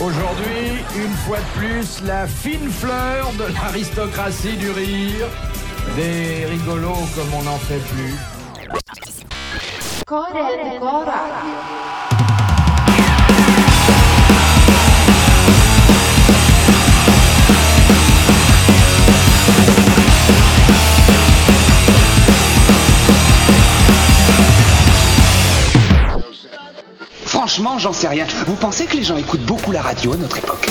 Aujourd'hui, une fois de plus, la fine fleur de l'aristocratie du rire. Des rigolos comme on n'en fait plus. Franchement, j'en sais rien. Vous pensez que les gens écoutent beaucoup la radio à notre époque?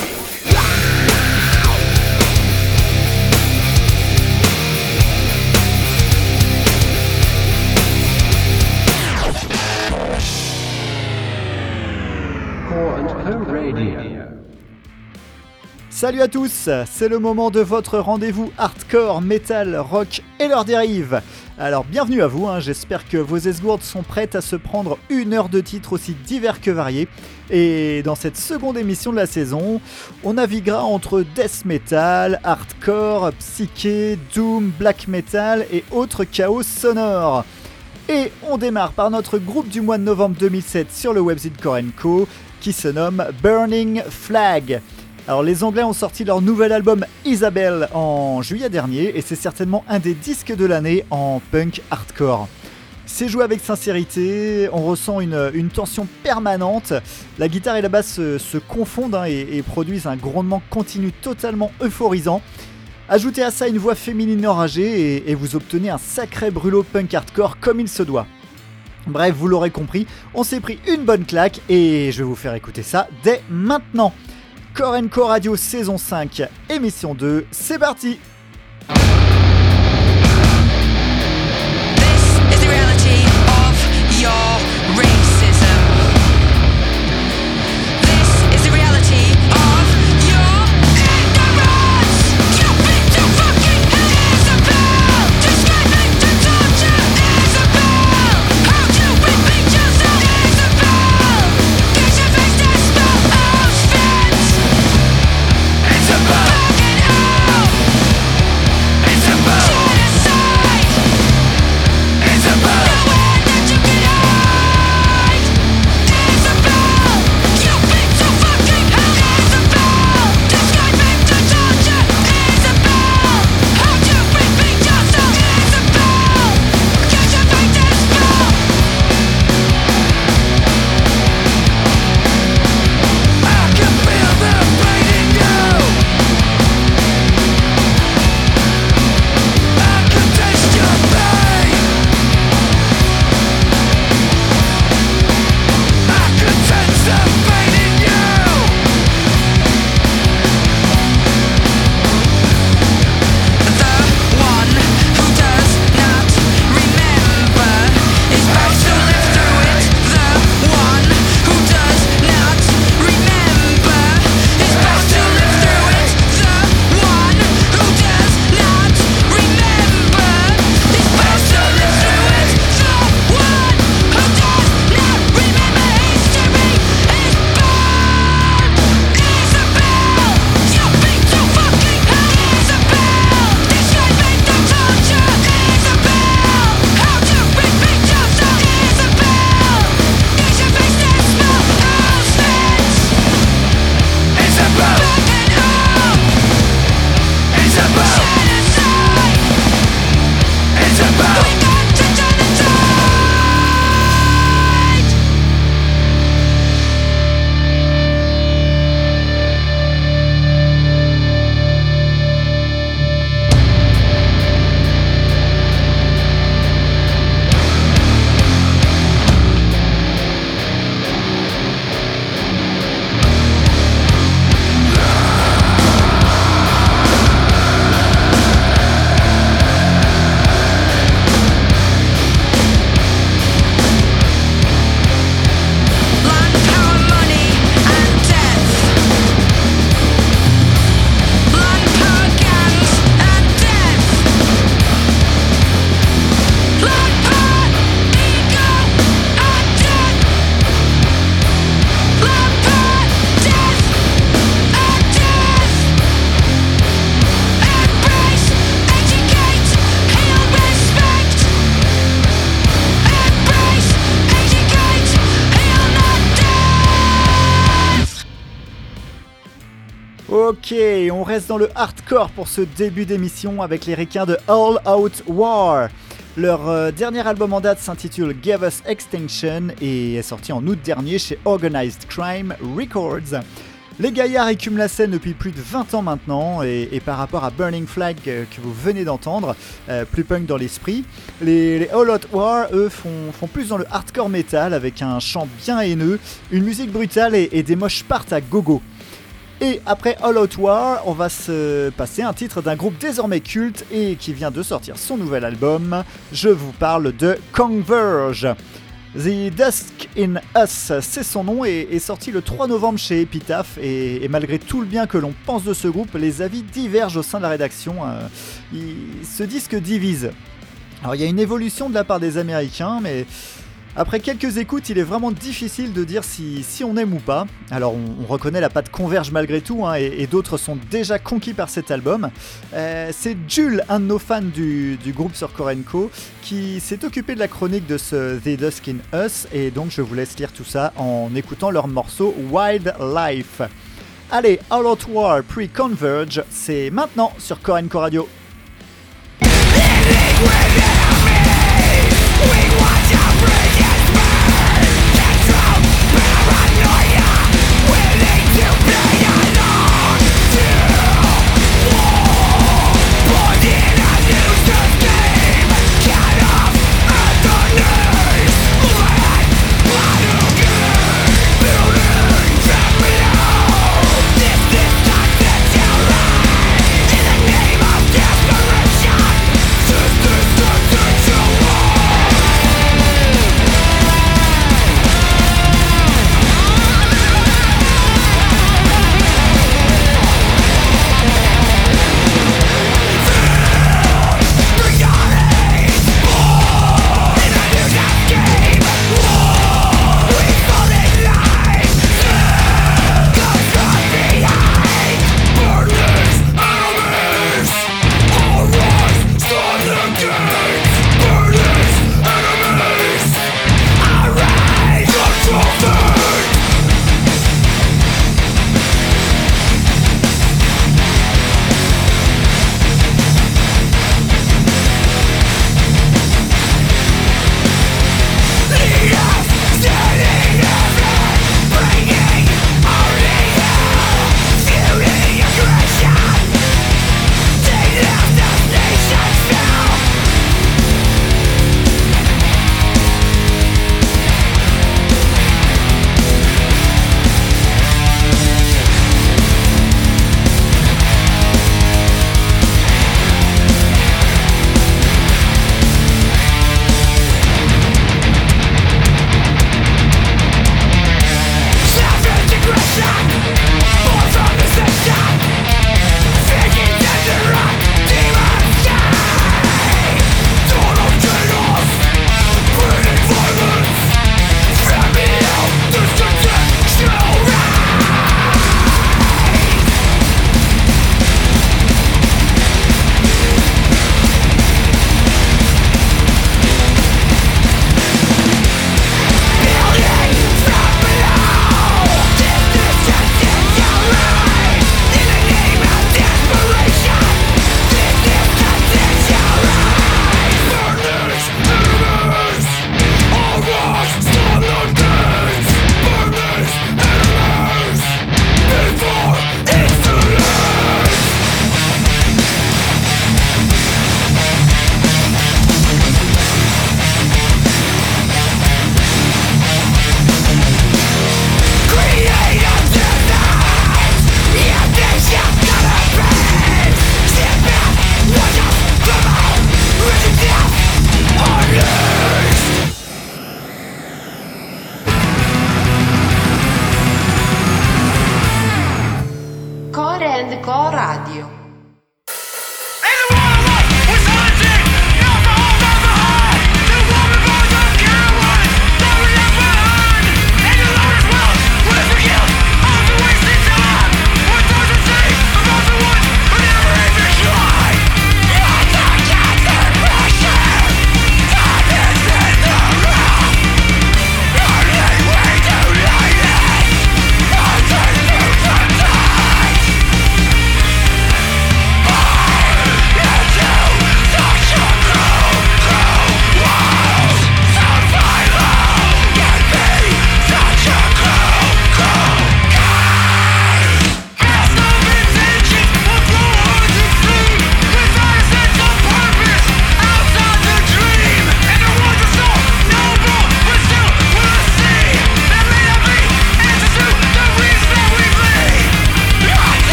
Salut à tous, c'est le moment de votre rendez-vous hardcore, metal, rock et leurs dérives. Alors bienvenue à vous, hein. j'espère que vos esgourdes sont prêtes à se prendre une heure de titres aussi divers que variés. Et dans cette seconde émission de la saison, on naviguera entre death metal, hardcore, psyché, doom, black metal et autres chaos sonores. Et on démarre par notre groupe du mois de novembre 2007 sur le website Korenko qui se nomme Burning Flag. Alors les Anglais ont sorti leur nouvel album Isabelle en juillet dernier et c'est certainement un des disques de l'année en punk hardcore. C'est joué avec sincérité, on ressent une, tension permanente, la guitare et la basse se, confondent hein, et, produisent un grondement continu totalement euphorisant. Ajoutez à ça une voix féminine enragée et, et vous obtenez un sacré brûlot punk hardcore comme il se doit. Bref, vous l'aurez compris, on s'est pris une bonne claque et je vais vous faire écouter ça dès maintenant. Core Radio saison 5, émission 2, c'est parti dans le hardcore pour ce début d'émission avec les requins de All Out War. Leur euh, dernier album en date s'intitule Give Us Extinction et est sorti en août dernier chez Organized Crime Records. Les gaillards écument la scène depuis plus de 20 ans maintenant, et, par rapport à Burning Flag euh, que vous venez d'entendre, euh, plus punk dans l'esprit, les, All Out War, eux, font, plus dans le hardcore metal avec un chant bien haineux, une musique brutale et, et des moches partent à gogo. Et après All Out War, on va se passer un titre d'un groupe désormais culte et qui vient de sortir son nouvel album. Je vous parle de Converge. The Dusk in Us, c'est son nom et est sorti le 3 novembre chez Epitaph et, malgré tout le bien que l'on pense de ce groupe, les avis divergent au sein de la rédaction. Euh, ce disque divise. Alors il y a une évolution de la part des Américains, mais après quelques écoutes, il est vraiment difficile de dire si, on aime ou pas. Alors on, reconnaît la patte converge malgré tout, hein, et, d'autres sont déjà conquis par cet album. Euh, c'est Jules, un de nos fans du, groupe sur Korenko, qui s'est occupé de la chronique de ce The Dusk in Us, et donc je vous laisse lire tout ça en écoutant leur morceau Wildlife. Allez, All Out War Pre-Converge, c'est maintenant sur Korenko Radio.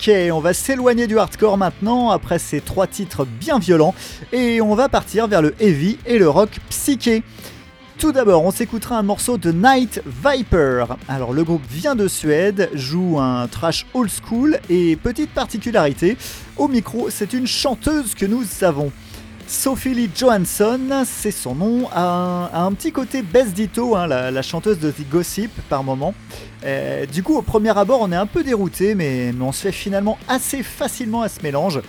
Ok, on va s'éloigner du hardcore maintenant après ces trois titres bien violents et on va partir vers le heavy et le rock psyché. Tout d'abord, on s'écoutera un morceau de Night Viper. Alors, le groupe vient de Suède, joue un trash old school et petite particularité, au micro, c'est une chanteuse que nous avons. Sophie Lee Johansson, c'est son nom, a un, petit côté Bess Ditto, hein, la, chanteuse de The Gossip par moment. Euh, du coup, au premier abord, on est un peu dérouté, mais, on se fait finalement assez facilement à ce mélange,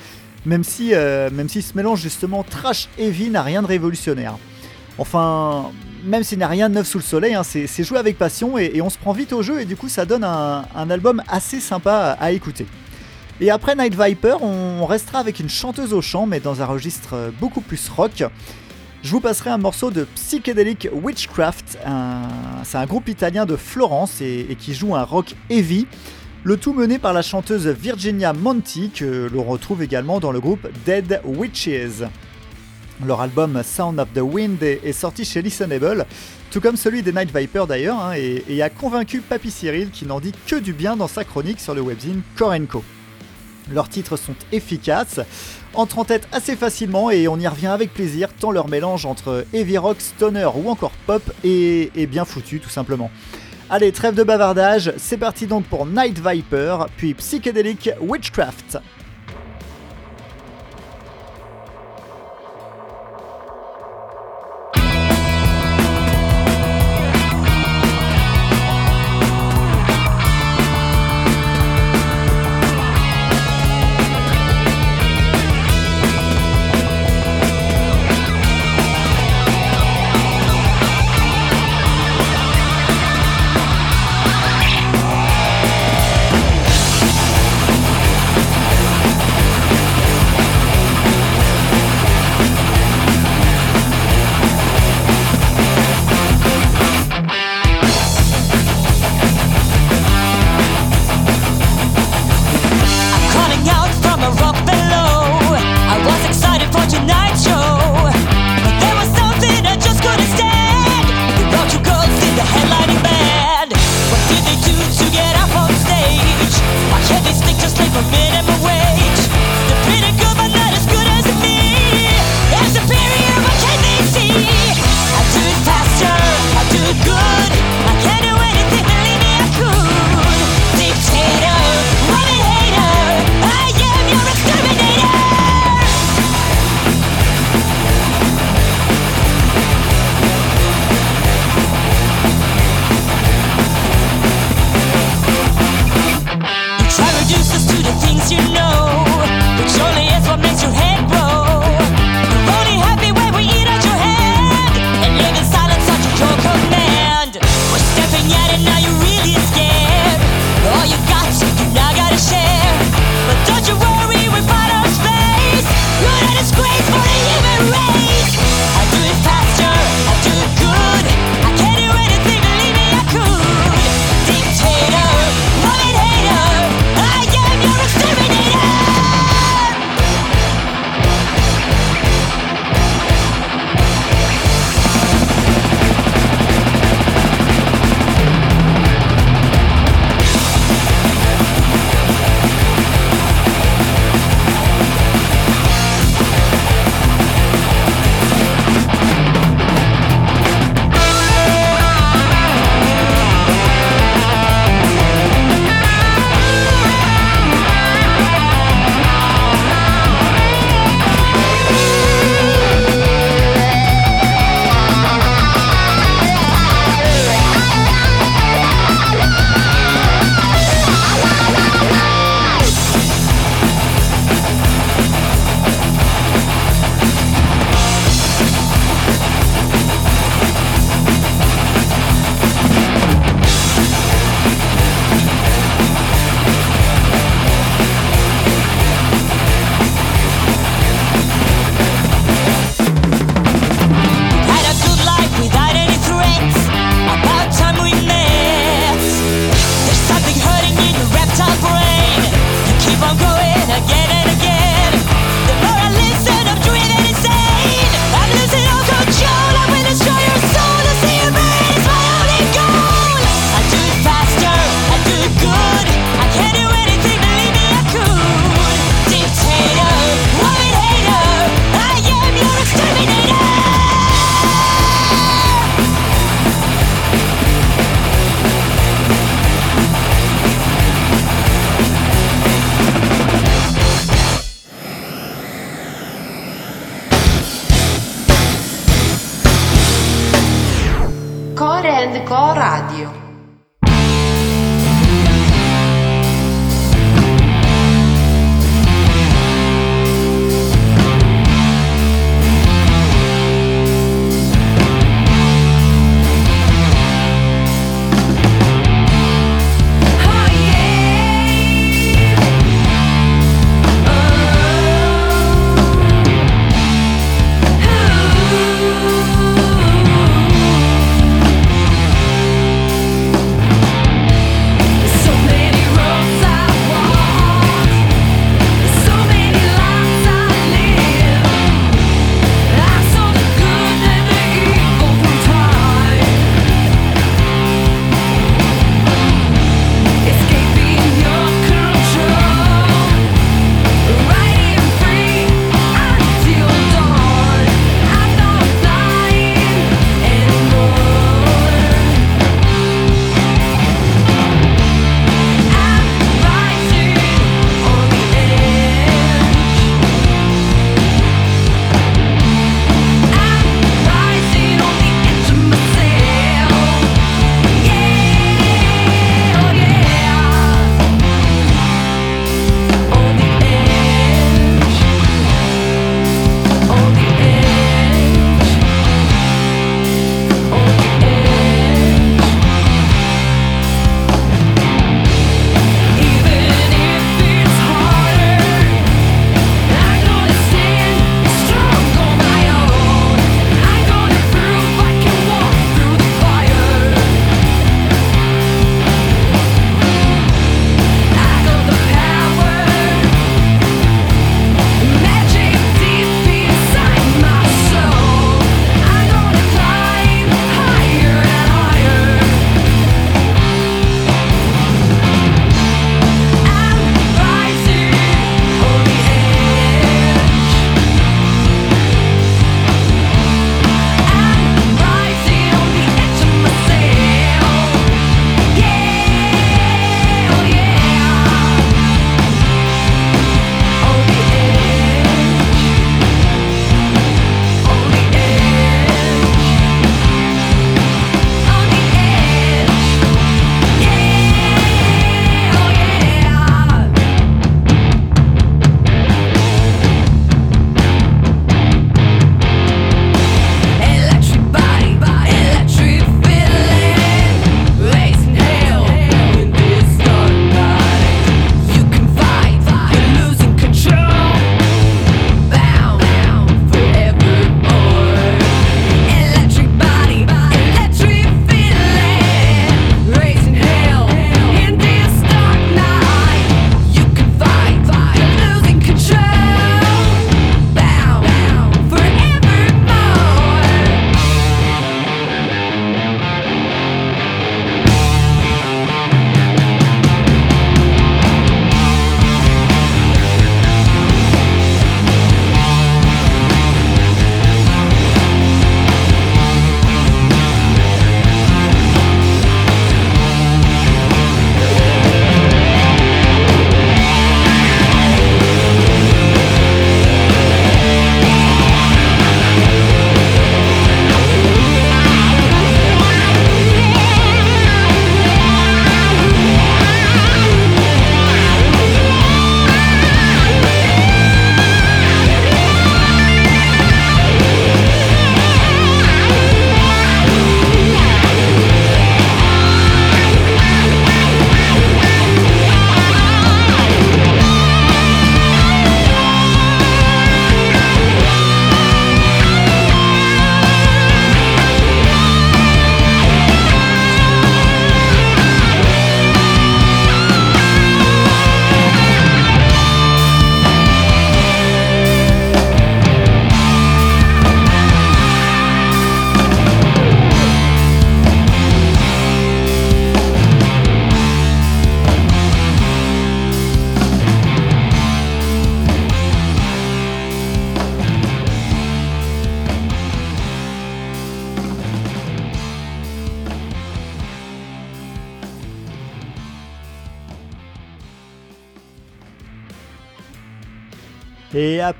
même si, euh, même si ce mélange justement trash heavy n'a rien de révolutionnaire. Enfin, même s'il n'y rien de neuf sous le soleil, hein, c'est joué avec passion et, on se prend vite au jeu et du coup ça donne un, album assez sympa à, écouter. Et après Night Viper, on restera avec une chanteuse au chant mais dans un registre beaucoup plus rock. Je vous passerai un morceau de Psychedelic Witchcraft, c'est un groupe italien de Florence et, qui joue un rock heavy. Le tout mené par la chanteuse Virginia Monti, que l'on retrouve également dans le groupe Dead Witches. Leur album Sound of the Wind est, sorti chez Listenable, tout comme celui des Night Viper d'ailleurs, hein, et, a convaincu Papy Cyril qui n'en dit que du bien dans sa chronique sur le webzine Korenko. Leurs titres sont efficaces, entrent en tête assez facilement et on y revient avec plaisir tant leur mélange entre heavy rock, stoner ou encore pop est, est bien foutu tout simplement. Allez, trêve de bavardage, c'est parti donc pour Night Viper, puis Psychedelic Witchcraft.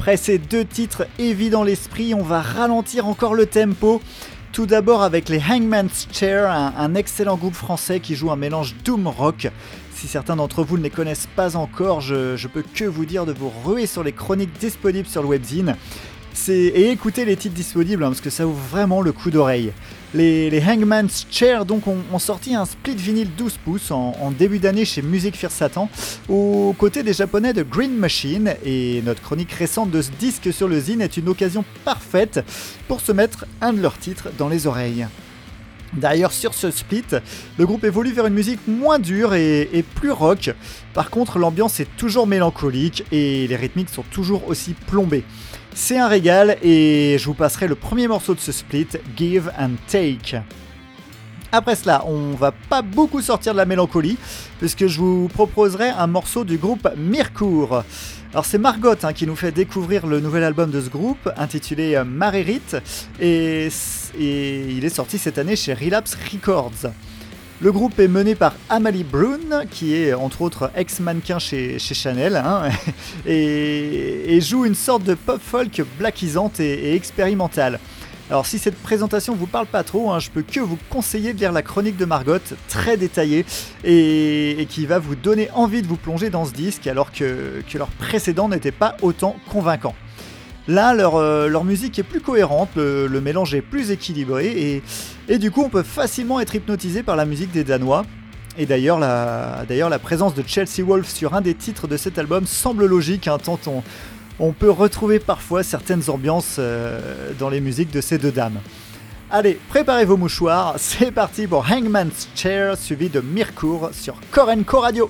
Après ces deux titres évidents dans l'esprit, on va ralentir encore le tempo Tout d'abord avec les Hangman's Chair, un, excellent groupe français qui joue un mélange doom rock. Si certains d'entre vous ne les connaissent pas encore, je, je, peux que vous dire de vous ruer sur les chroniques disponibles sur le webzine et écoutez les titres disponibles hein, parce que ça ouvre vraiment le coup d'oreille. Les, Hangman's Chair donc ont, sorti un split vinyle 12 pouces en, début d'année chez Music Fear Satan aux côtés des japonais de Green Machine et notre chronique récente de ce disque sur le zine est une occasion parfaite pour se mettre un de leurs titres dans les oreilles. D'ailleurs, sur ce split, le groupe évolue vers une musique moins dure et, et plus rock. Par contre, l'ambiance est toujours mélancolique et les rythmiques sont toujours aussi plombées. C'est un régal et je vous passerai le premier morceau de ce split, Give and Take. Après cela, on va pas beaucoup sortir de la mélancolie, puisque je vous proposerai un morceau du groupe Mircourt. Alors c'est Margot hein, qui nous fait découvrir le nouvel album de ce groupe, intitulé euh, Marérit, et, et il est sorti cette année chez Relapse Records. Le groupe est mené par Amalie Brune, qui est entre autres ex-mannequin chez, Chanel, hein, et, joue une sorte de pop folk blackisante et, expérimentale. Alors si cette présentation vous parle pas trop, hein, je peux que vous conseiller de lire la chronique de Margot, très détaillée, et, qui va vous donner envie de vous plonger dans ce disque, alors que leur précédent n'était pas autant convaincant. Là, euh, leur, musique est plus cohérente, le, mélange est plus équilibré et, du coup on peut facilement être hypnotisé par la musique des Danois. Et d'ailleurs la, présence de Chelsea Wolf sur un des titres de cet album semble logique, hein, tant on, peut retrouver parfois certaines ambiances euh, dans les musiques de ces deux dames. Allez, préparez vos mouchoirs, c'est parti pour Hangman's Chair suivi de Mircourt sur Korenko Radio.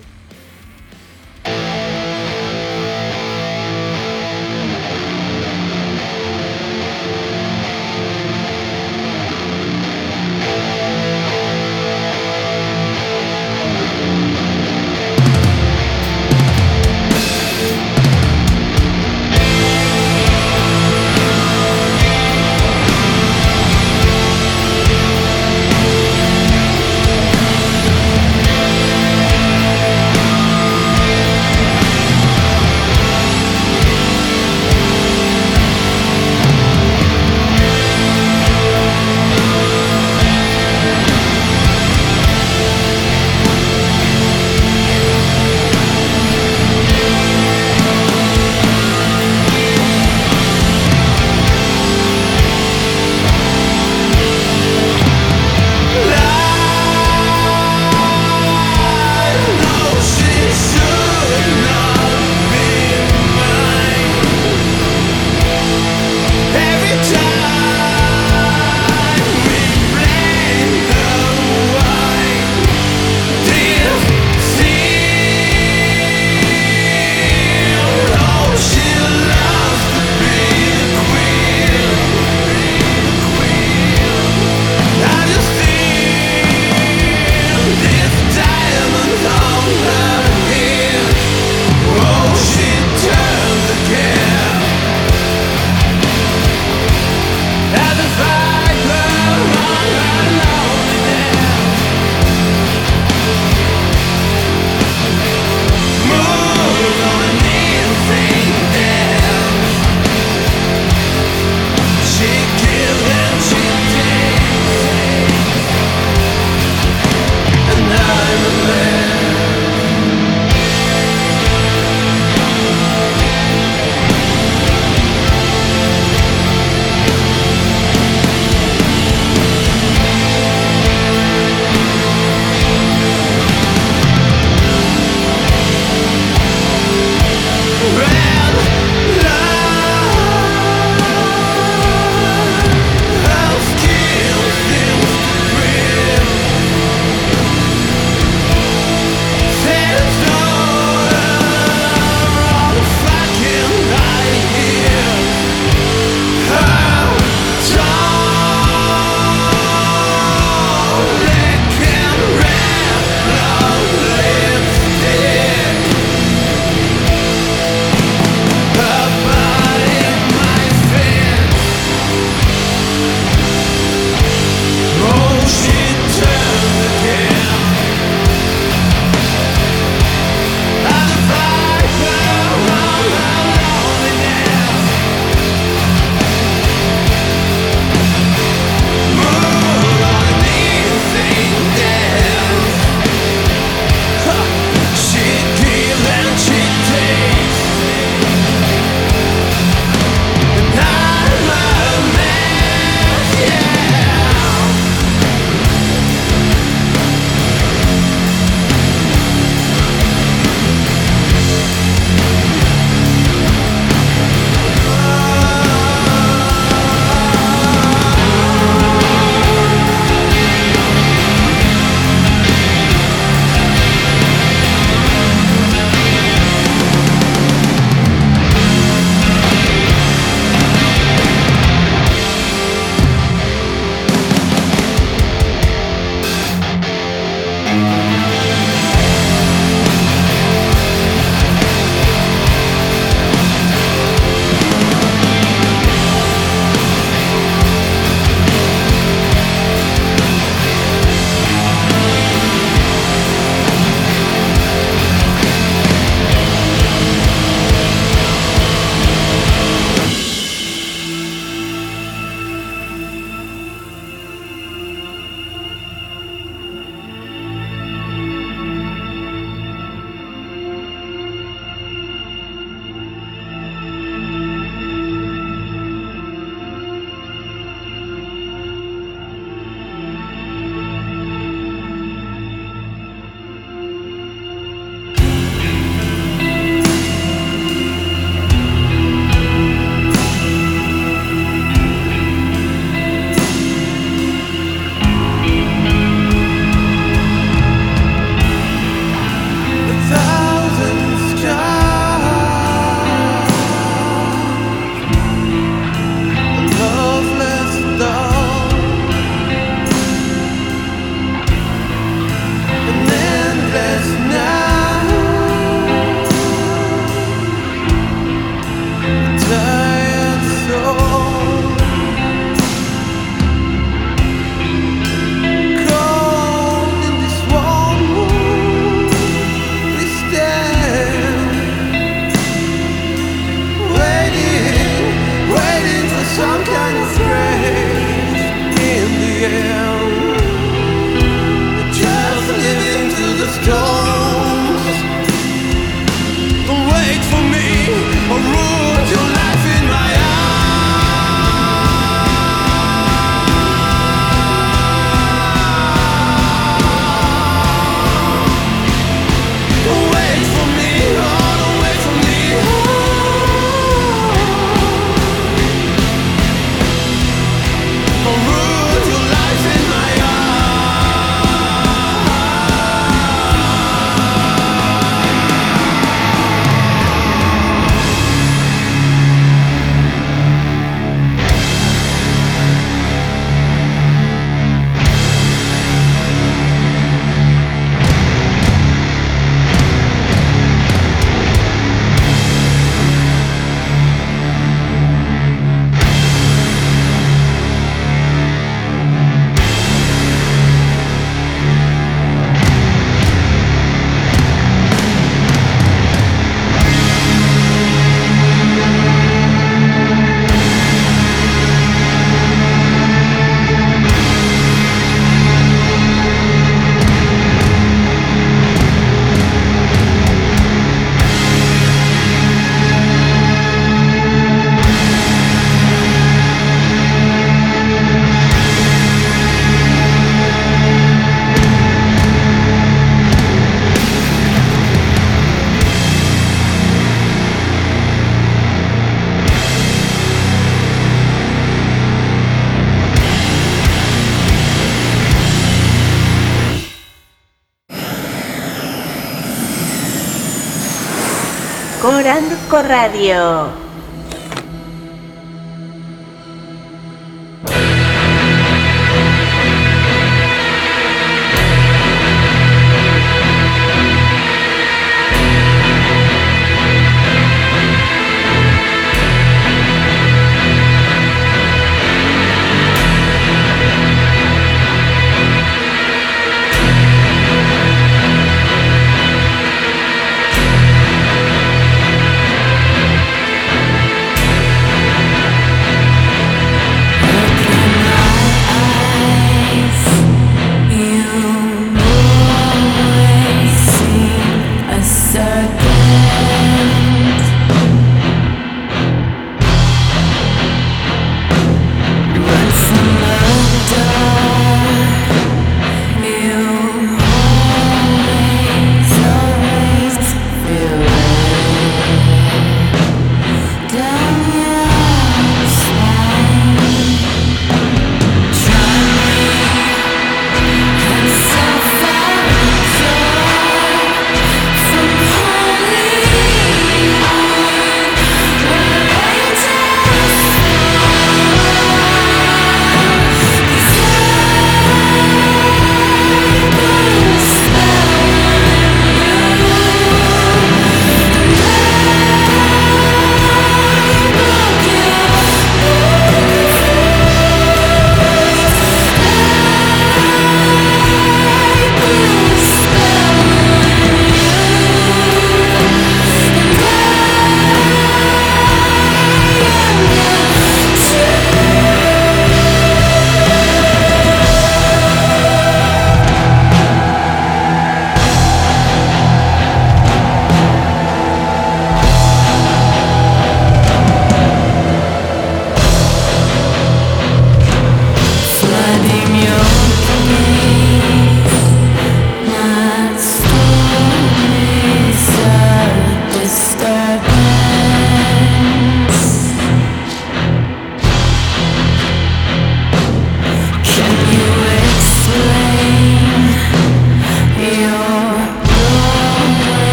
Moranco Radio.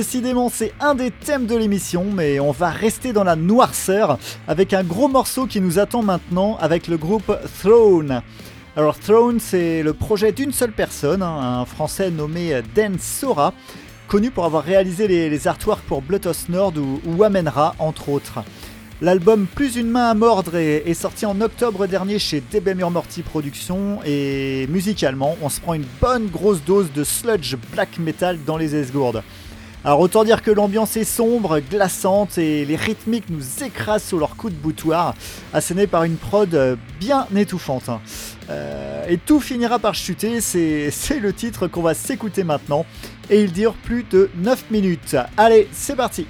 Décidément, c'est un des thèmes de l'émission, mais on va rester dans la noirceur avec un gros morceau qui nous attend maintenant avec le groupe Throne. Alors, Throne, c'est le projet d'une seule personne, hein, un français nommé Dan Sora, connu pour avoir réalisé les, artworks pour Bloodhouse Nord ou, ou Amenra, entre autres. L'album Plus une main à mordre est, sorti en octobre dernier chez DB Morty Productions et musicalement, on se prend une bonne grosse dose de sludge black metal dans les esgourdes. Alors autant dire que l'ambiance est sombre, glaçante et les rythmiques nous écrasent sous leur coup de boutoir, asséné par une prod euh, bien étouffante. Euh, et tout finira par chuter, c'est le titre qu'on va s'écouter maintenant, et il dure plus de 9 minutes. Allez, c'est parti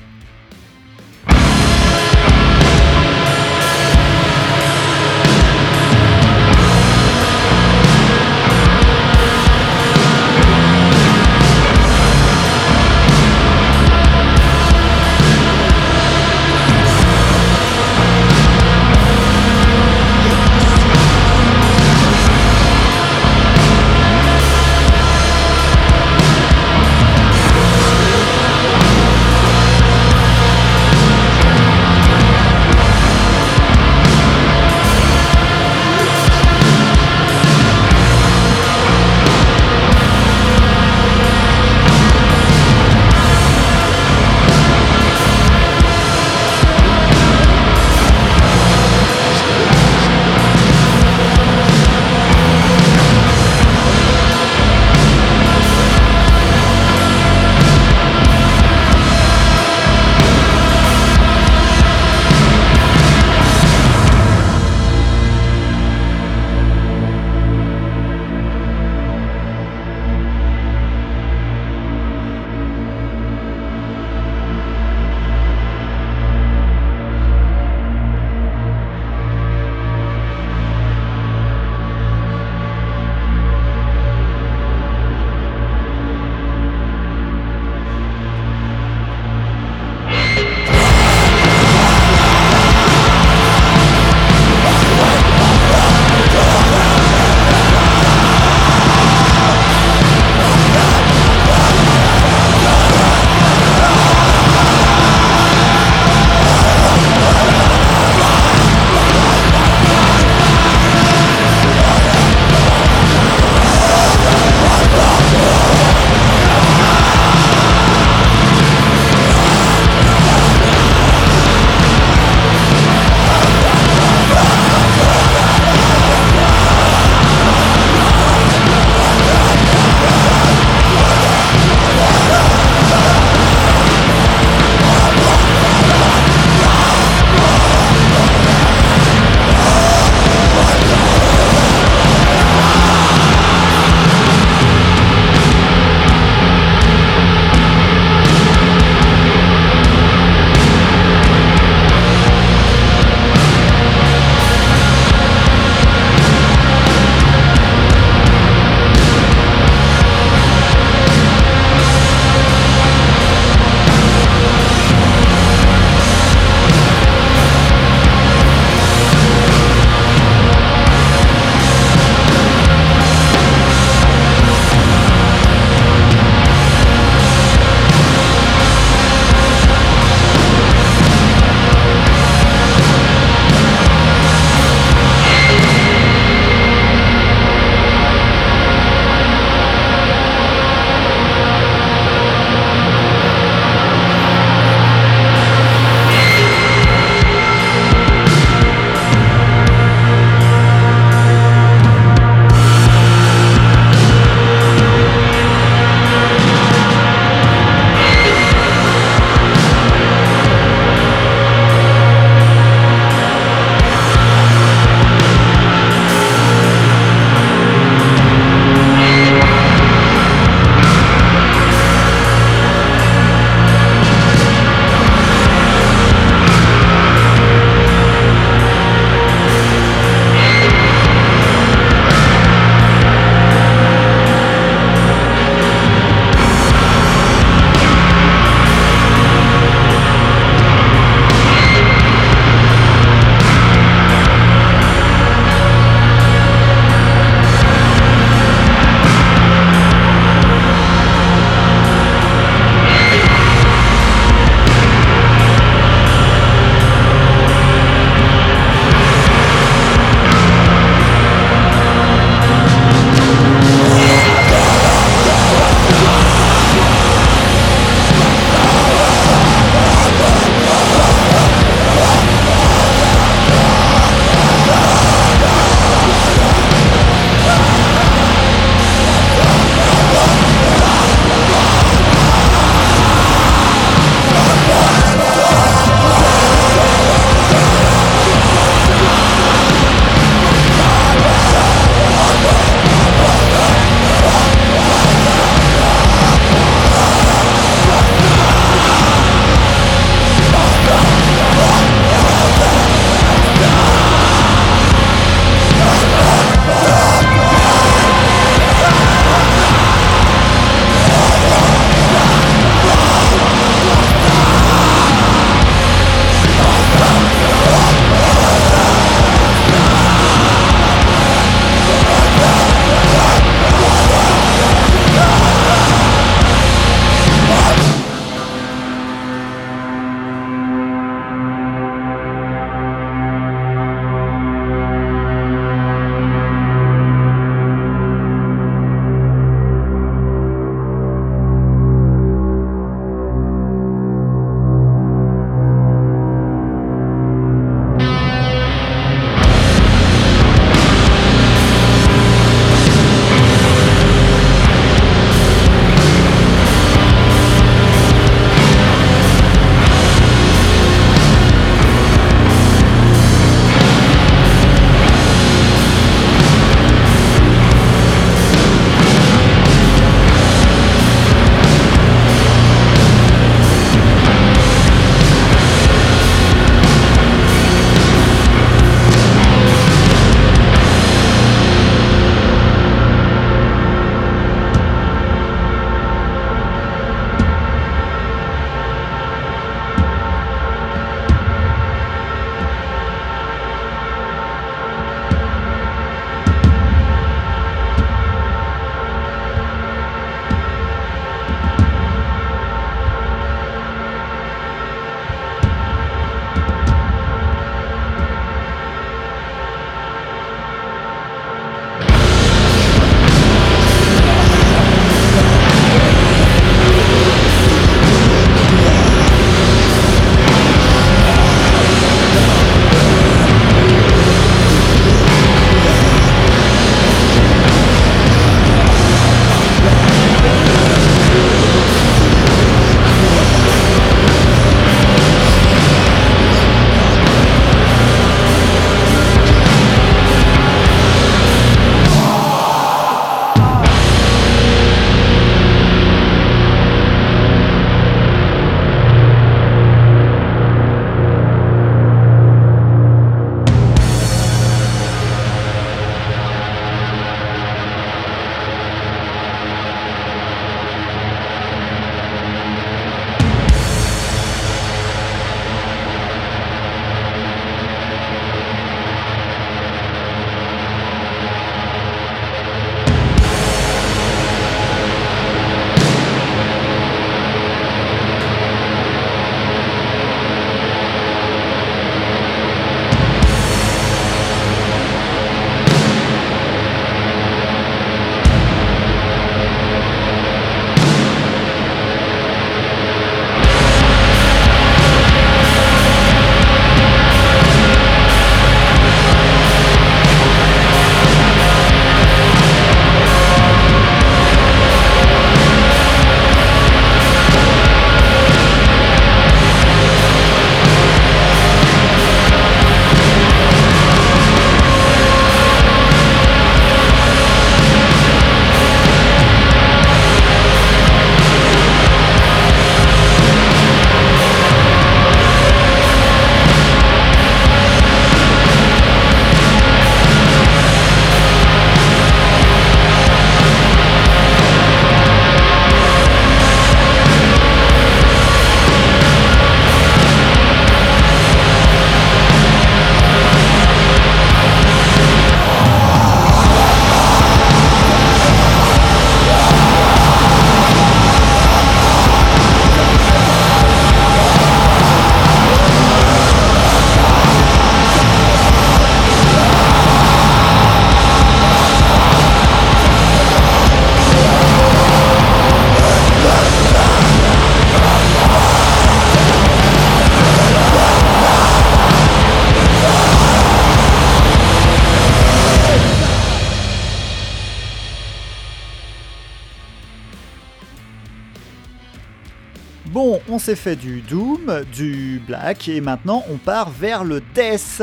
fait du Doom, du Black, et maintenant on part vers le Death.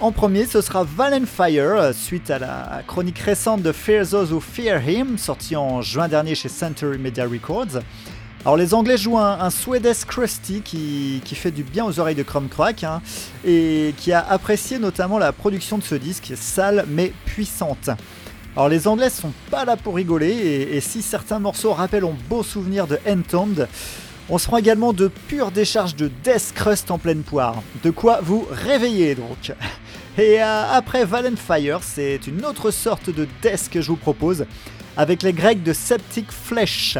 En premier, ce sera Fire, suite à la chronique récente de Fear Those Who Fear Him, sortie en juin dernier chez Century Media Records. Alors les Anglais jouent un, Swedish Krusty qui, fait du bien aux oreilles de Chrome Crack hein, et qui a apprécié notamment la production de ce disque, sale mais puissante. Alors les Anglais sont pas là pour rigoler et, si certains morceaux rappellent un beau souvenir de Entombed, on se rend également de pures décharges de Death Crust en pleine poire. De quoi vous réveiller donc. Et euh, après Valen Fire, c'est une autre sorte de Death que je vous propose, avec les Grecs de Septic Flesh.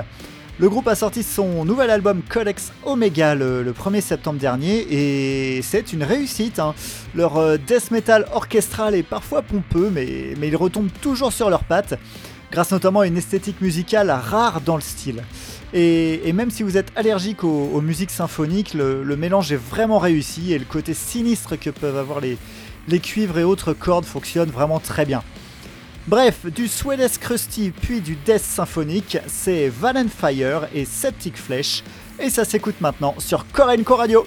Le groupe a sorti son nouvel album Codex Omega le, 1er septembre dernier et c'est une réussite. Hein. Leur euh, death metal orchestral est parfois pompeux mais, ils retombent toujours sur leurs pattes grâce notamment à une esthétique musicale rare dans le style. Et, même si vous êtes allergique aux, musiques symphoniques, le, mélange est vraiment réussi et le côté sinistre que peuvent avoir les, cuivres et autres cordes fonctionne vraiment très bien. Bref, du Swedish Krusty puis du Death symphonique, c'est Valen Fire et Septic Flesh, et ça s'écoute maintenant sur Korenko Radio.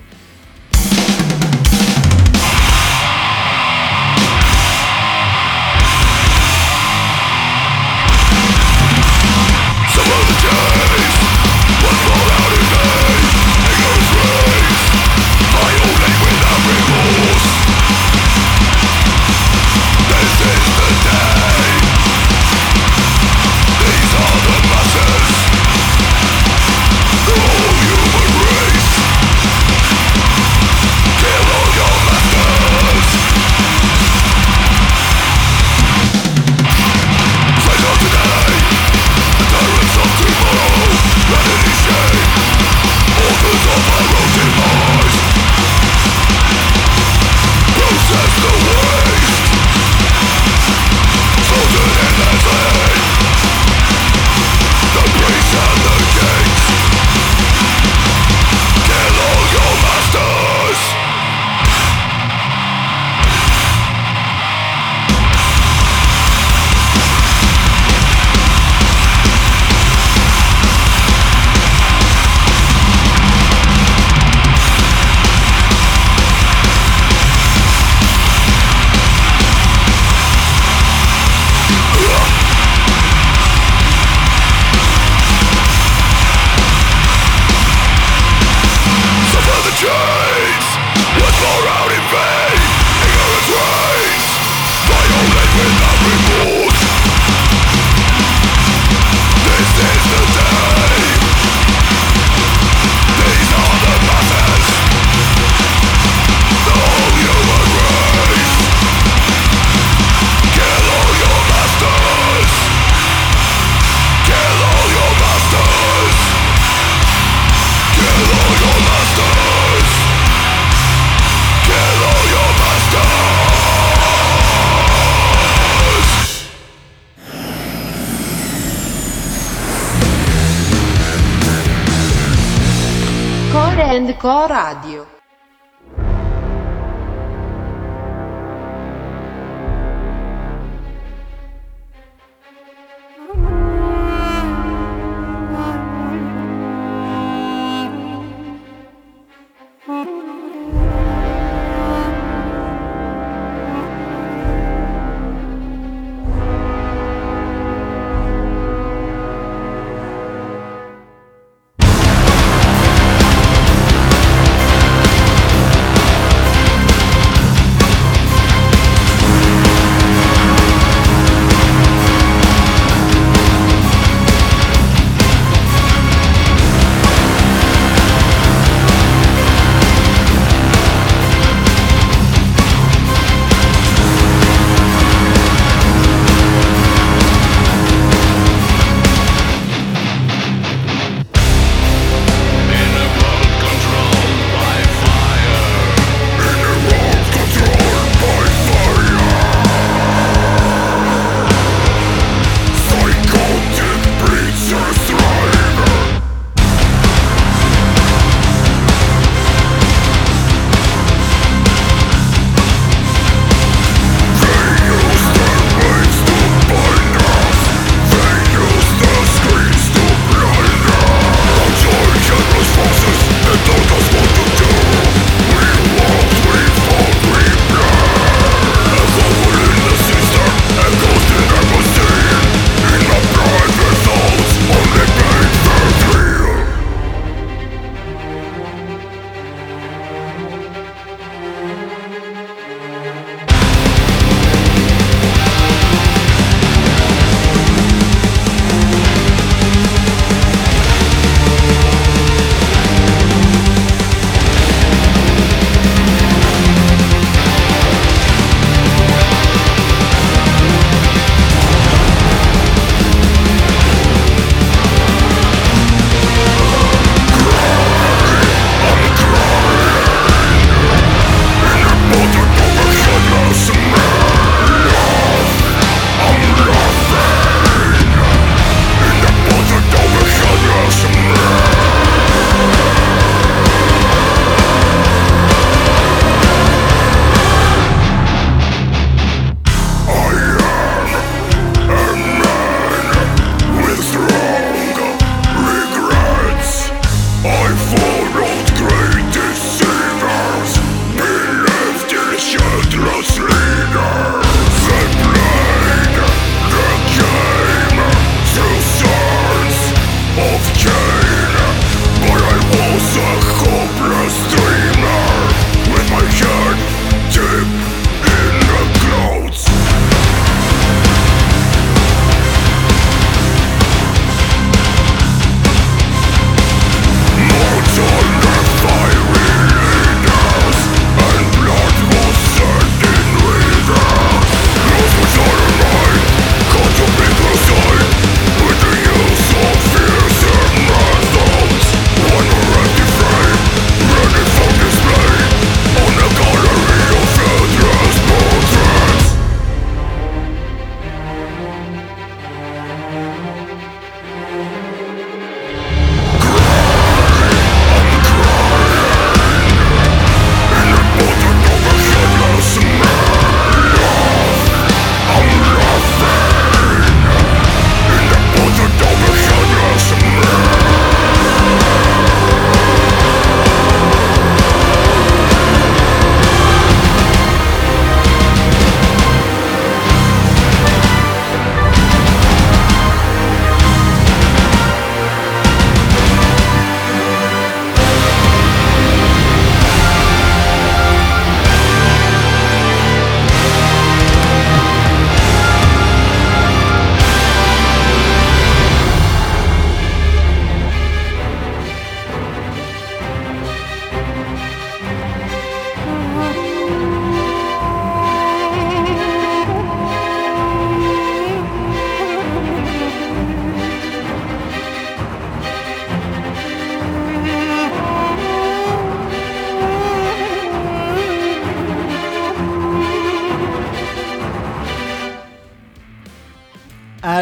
Co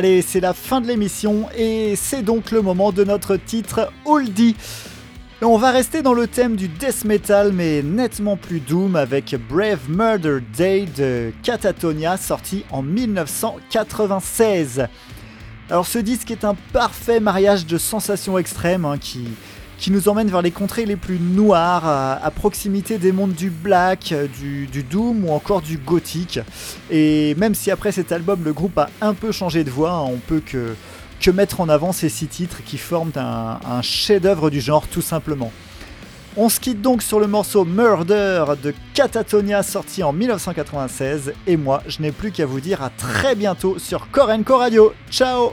Allez, c'est la fin de l'émission et c'est donc le moment de notre titre Oldie. On va rester dans le thème du death metal mais nettement plus doom avec Brave Murder Day de Catatonia sorti en 1996. Alors ce disque est un parfait mariage de sensations extrêmes hein, qui, qui nous emmène vers les contrées les plus noires, à, proximité des mondes du black, du, doom ou encore du gothique. Et même si après cet album le groupe a un peu changé de voix, hein, on peut que, mettre en avant ces six titres qui forment un, chef-d'œuvre du genre tout simplement. On se quitte donc sur le morceau Murder de Catatonia sorti en 1996 et moi je n'ai plus qu'à vous dire à très bientôt sur Korenko Radio. Ciao